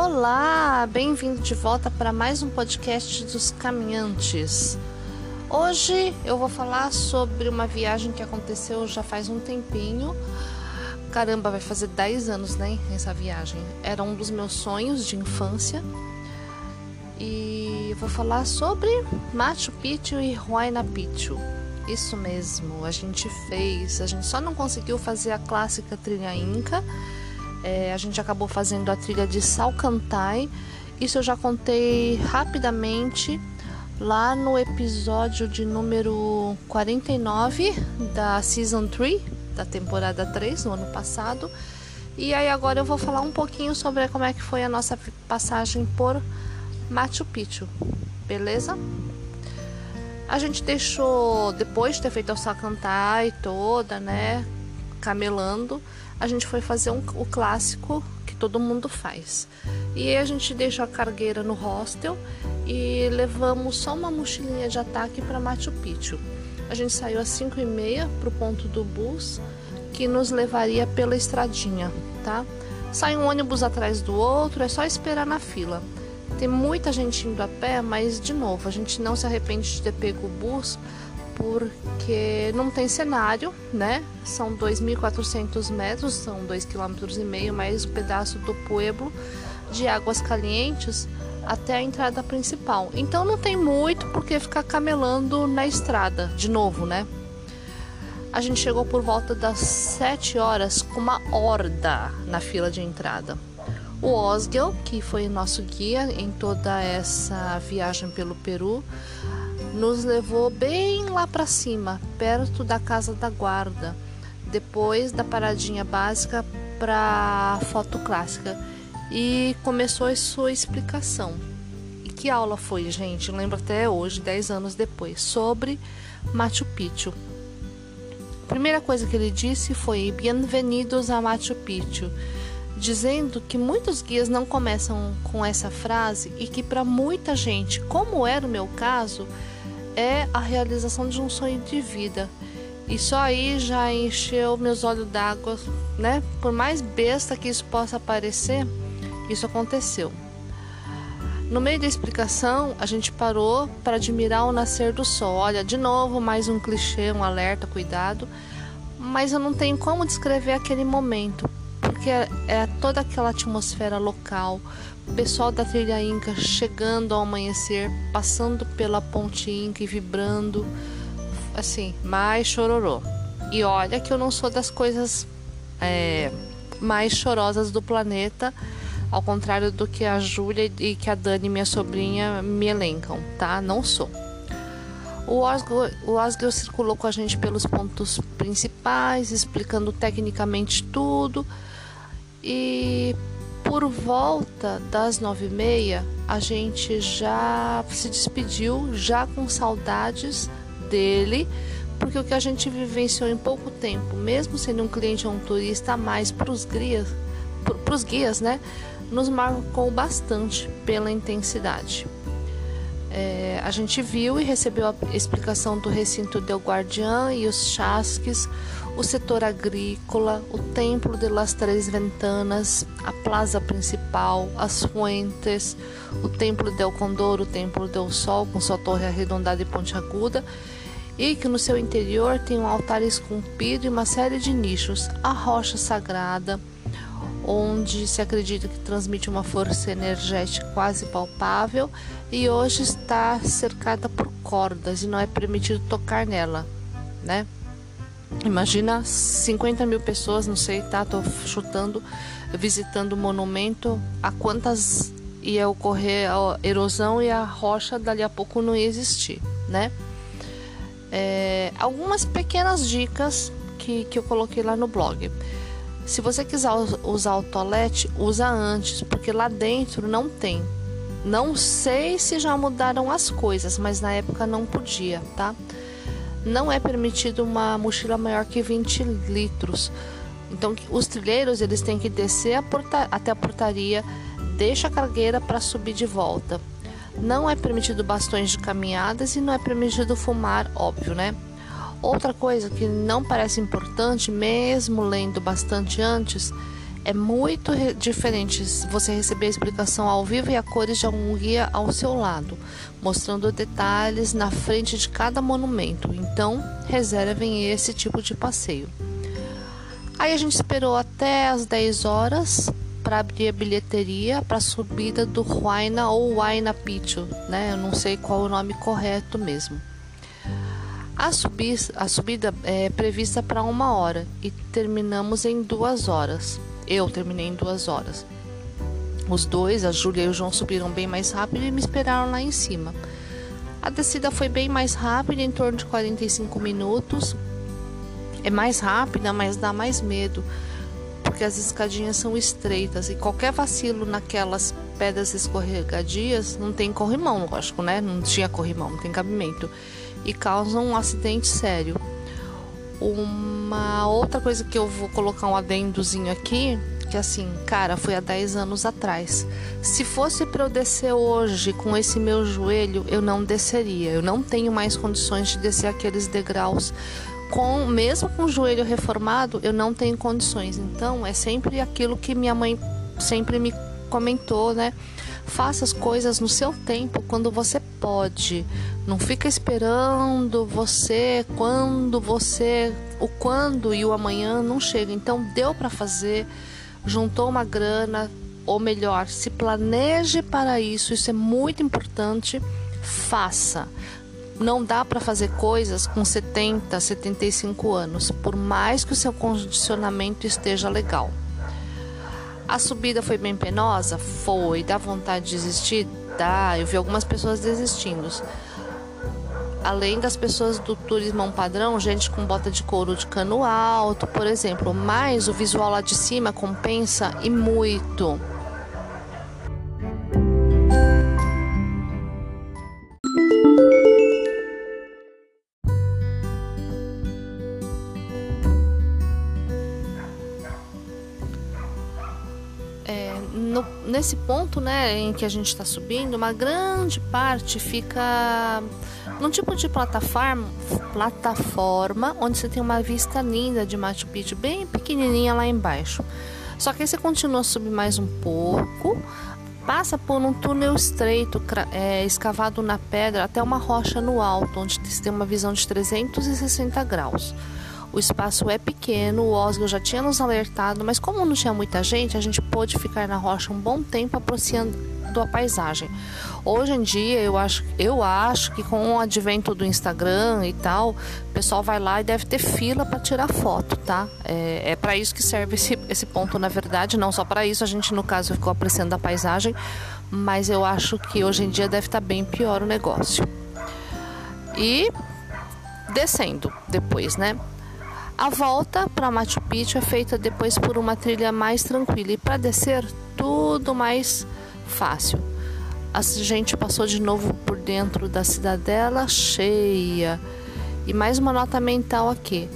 Olá, bem-vindo de volta para mais um podcast dos caminhantes. Hoje eu vou falar sobre uma viagem que aconteceu já faz um tempinho. Caramba, vai fazer 10 anos, né? Essa viagem. Era um dos meus sonhos de infância. E vou falar sobre Machu Picchu e Huayna Picchu. Isso mesmo, a gente fez. A gente só não conseguiu fazer a clássica trilha inca é, a gente acabou fazendo a trilha de Salcantay. Isso eu já contei rapidamente lá no episódio de número 49 da Season 3, da temporada 3, no ano passado. E aí agora eu vou falar um pouquinho sobre como é que foi a nossa passagem por Machu Picchu, beleza? A gente deixou, depois de ter feito a Salcantay toda, né, camelando, a gente foi fazer um, o clássico que todo mundo faz. E a gente deixou a cargueira no hostel e levamos só uma mochilinha de ataque para Machu Picchu. A gente saiu às 5 e meia para o ponto do bus que nos levaria pela estradinha, tá? Sai um ônibus atrás do outro, é só esperar na fila. Tem muita gente indo a pé, mas de novo, a gente não se arrepende de ter pego o bus porque não tem cenário, né? São 2.400 metros, são 2,5 km mais um pedaço do pueblo de Águas Calientes até a entrada principal. Então não tem muito porque ficar camelando na estrada, de novo, né? A gente chegou por volta das 7 horas com uma horda na fila de entrada. O Osgel, que foi nosso guia em toda essa viagem pelo Peru, nos levou bem lá para cima, perto da casa da guarda, depois da paradinha básica para foto clássica e começou a sua explicação. E que aula foi, gente? Lembro até hoje, 10 anos depois, sobre Machu Picchu. A primeira coisa que ele disse foi: Bem-vindos a Machu Picchu dizendo que muitos guias não começam com essa frase e que para muita gente, como era o meu caso, é a realização de um sonho de vida. E só aí já encheu meus olhos d'água, né? Por mais besta que isso possa parecer, isso aconteceu. No meio da explicação, a gente parou para admirar o nascer do sol. Olha, de novo, mais um clichê, um alerta, cuidado. Mas eu não tenho como descrever aquele momento, porque é, é toda aquela atmosfera local, o pessoal da trilha Inca chegando ao amanhecer, passando pela ponte Inca e vibrando, assim, mais chororô. E olha que eu não sou das coisas é, mais chorosas do planeta, ao contrário do que a Júlia e que a Dani, minha sobrinha, me elencam, tá? Não sou. O Osgo, o Osgo circulou com a gente pelos pontos principais, explicando tecnicamente tudo. E por volta das nove e meia, a gente já se despediu, já com saudades dele, porque o que a gente vivenciou em pouco tempo, mesmo sendo um cliente ou um turista a mais para os guias, pros guias, né, nos marcou bastante pela intensidade. É, a gente viu e recebeu a explicação do recinto del Guardián e os chasques, o setor agrícola, o Templo de las Três Ventanas, a plaza principal, as fuentes, o Templo del Condor, o Templo del Sol, com sua torre arredondada e pontiaguda, e que no seu interior tem um altar esculpido e uma série de nichos, a rocha sagrada, onde se acredita que transmite uma força energética quase palpável e hoje está cercada por cordas e não é permitido tocar nela, né? Imagina 50 mil pessoas, não sei, tá? Tô chutando, visitando o monumento. A quantas ia ocorrer a erosão e a rocha dali a pouco não ia existir, né? É, algumas pequenas dicas que, que eu coloquei lá no blog. Se você quiser usar o toalete, usa antes, porque lá dentro não tem, Não sei se já mudaram as coisas, mas na época não podia, tá? Não é permitido uma mochila maior que 20 litros. Então, os trilheiros eles têm que descer a até a portaria, deixa a cargueira para subir de volta. Não é permitido bastões de caminhadas e não é permitido fumar, óbvio, né? Outra coisa que não parece importante, mesmo lendo bastante antes, é muito diferente você receber a explicação ao vivo e a cores de algum guia ao seu lado, mostrando detalhes na frente de cada monumento. Então, reservem esse tipo de passeio. Aí a gente esperou até as 10 horas para abrir a bilheteria para a subida do Huayna ou Huayna Picchu, né? Eu não sei qual o nome correto mesmo. A, a subida é prevista para uma hora e terminamos em duas horas. Eu terminei em duas horas. Os dois, a Júlia e o João, subiram bem mais rápido e me esperaram lá em cima. A descida foi bem mais rápida, em torno de 45 minutos. É mais rápida, mas dá mais medo, porque as escadinhas são estreitas e qualquer vacilo naquelas pedras escorregadias não tem corrimão, lógico, né? Não tinha corrimão, não tem cabimento e causam um acidente sério. Uma outra coisa que eu vou colocar um adendozinho aqui, que assim, cara, foi há 10 anos atrás. Se fosse para eu descer hoje com esse meu joelho, eu não desceria. Eu não tenho mais condições de descer aqueles degraus com mesmo com o joelho reformado, eu não tenho condições. Então, é sempre aquilo que minha mãe sempre me comentou, né? Faça as coisas no seu tempo, quando você pode. Não fica esperando você quando você o quando e o amanhã não chega. Então deu para fazer, juntou uma grana, ou melhor, se planeje para isso. Isso é muito importante. Faça. Não dá para fazer coisas com 70, 75 anos, por mais que o seu condicionamento esteja legal. A subida foi bem penosa? Foi. Dá vontade de desistir? Dá. Eu vi algumas pessoas desistindo. Além das pessoas do turismo padrão, gente com bota de couro de cano alto, por exemplo. Mas o visual lá de cima compensa e muito. no, nesse ponto, né, em que a gente está subindo, uma grande parte fica num tipo de plataforma, plataforma onde você tem uma vista linda de Machu Picchu, bem pequenininha lá embaixo. Só que aí você continua a subir mais um pouco, passa por um túnel estreito, é, escavado na pedra até uma rocha no alto, onde você tem uma visão de 360 graus. O espaço é pequeno, o Oscar já tinha nos alertado, mas como não tinha muita gente, a gente pôde ficar na rocha um bom tempo apreciando a paisagem. Hoje em dia, eu acho, eu acho que com o advento do Instagram e tal, o pessoal vai lá e deve ter fila para tirar foto, tá? É, é para isso que serve esse, esse ponto, na verdade, não só para isso, a gente no caso ficou apreciando a paisagem, mas eu acho que hoje em dia deve estar tá bem pior o negócio. E descendo depois, né? A volta para Machu Picchu é feita depois por uma trilha mais tranquila e para descer tudo mais fácil. A gente passou de novo por dentro da cidadela cheia. E mais uma nota mental aqui.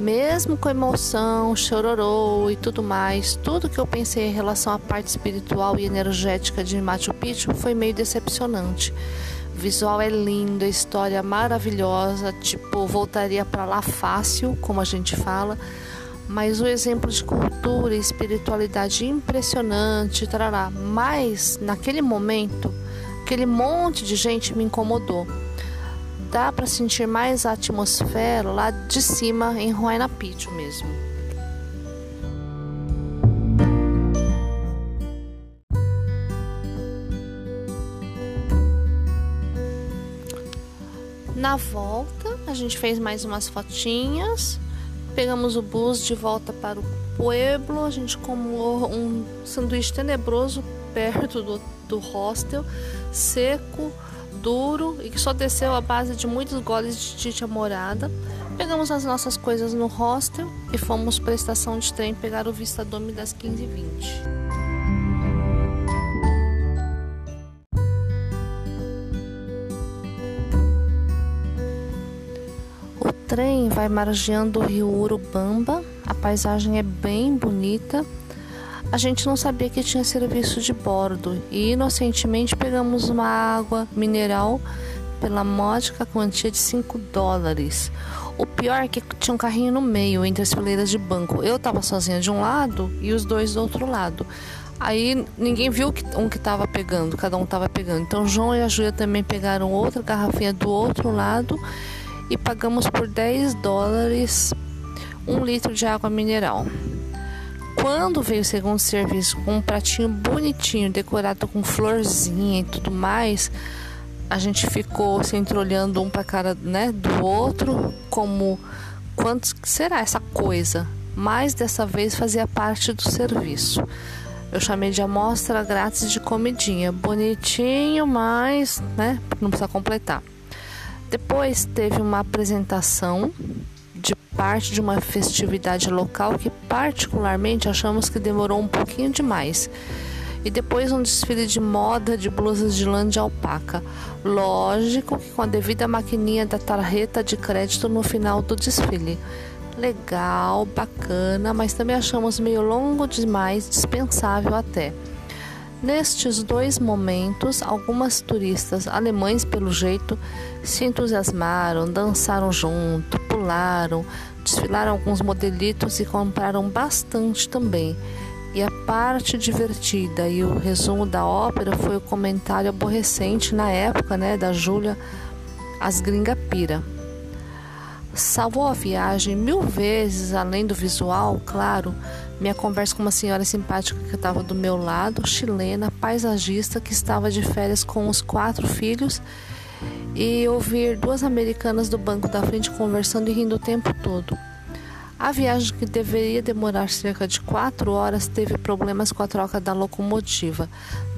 Mesmo com emoção, chororô e tudo mais, tudo que eu pensei em relação à parte espiritual e energética de Machu Picchu foi meio decepcionante. O visual é lindo, a história maravilhosa, tipo, voltaria para lá fácil, como a gente fala, mas o exemplo de cultura e espiritualidade impressionante, tarará. Mas naquele momento, aquele monte de gente me incomodou. Dá para sentir mais a atmosfera lá de cima em Huayna Picchu mesmo. Na volta, a gente fez mais umas fotinhas. Pegamos o bus de volta para o pueblo. A gente comeu um sanduíche tenebroso perto do, do hostel, seco, duro e que só desceu à base de muitos goles de tite morada. Pegamos as nossas coisas no hostel e fomos para a estação de trem pegar o Vista Dome das 15h20. Trem vai margeando o rio Urubamba, a paisagem é bem bonita. A gente não sabia que tinha serviço de bordo e inocentemente pegamos uma água mineral pela módica quantia de 5 dólares. O pior é que tinha um carrinho no meio, entre as fileiras de banco. Eu estava sozinha de um lado e os dois do outro lado. Aí ninguém viu que um que estava pegando, cada um estava pegando. Então João e a Júlia também pegaram outra garrafinha do outro lado e pagamos por 10 dólares um litro de água mineral. Quando veio o segundo serviço com um pratinho bonitinho, decorado com florzinha e tudo mais, a gente ficou se entreolhando um para cara né, do outro, como quanto será essa coisa? Mas dessa vez fazia parte do serviço. Eu chamei de amostra grátis de comidinha, bonitinho, mas né, não precisa completar. Depois teve uma apresentação de parte de uma festividade local que particularmente achamos que demorou um pouquinho demais e depois um desfile de moda de blusas de lã de alpaca. Lógico que com a devida maquininha da tarjeta de crédito no final do desfile. Legal, bacana, mas também achamos meio longo demais, dispensável até. Nestes dois momentos, algumas turistas alemães, pelo jeito, se entusiasmaram, dançaram junto, pularam, desfilaram alguns modelitos e compraram bastante também. E a parte divertida e o resumo da ópera foi o comentário aborrecente na época, né, da Júlia, as gringa pira. Salvou a viagem mil vezes, além do visual, claro, minha conversa com uma senhora simpática que estava do meu lado, chilena, paisagista, que estava de férias com os quatro filhos, e ouvir duas americanas do banco da frente conversando e rindo o tempo todo. A viagem, que deveria demorar cerca de quatro horas, teve problemas com a troca da locomotiva.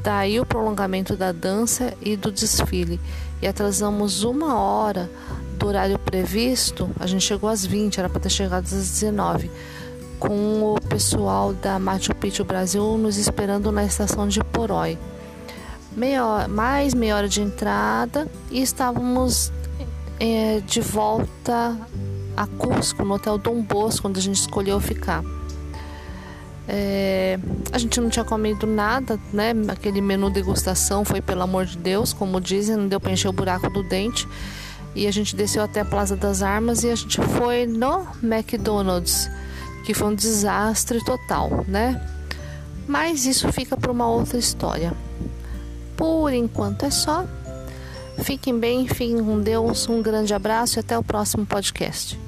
Daí o prolongamento da dança e do desfile. E atrasamos uma hora do horário previsto. A gente chegou às 20, era para ter chegado às 19. Com o pessoal da Machu Picchu Brasil nos esperando na estação de Porói. Meia hora, mais meia hora de entrada e estávamos é, de volta a Cusco, no Hotel Dom Bosco, onde a gente escolheu ficar. É, a gente não tinha comido nada, né? Aquele menu degustação foi pelo amor de Deus, como dizem, não deu para encher o buraco do dente. E a gente desceu até a Plaza das Armas e a gente foi no McDonald's, que foi um desastre total, né? Mas isso fica para uma outra história. Por enquanto é só. Fiquem bem, fiquem com Deus, um grande abraço e até o próximo podcast.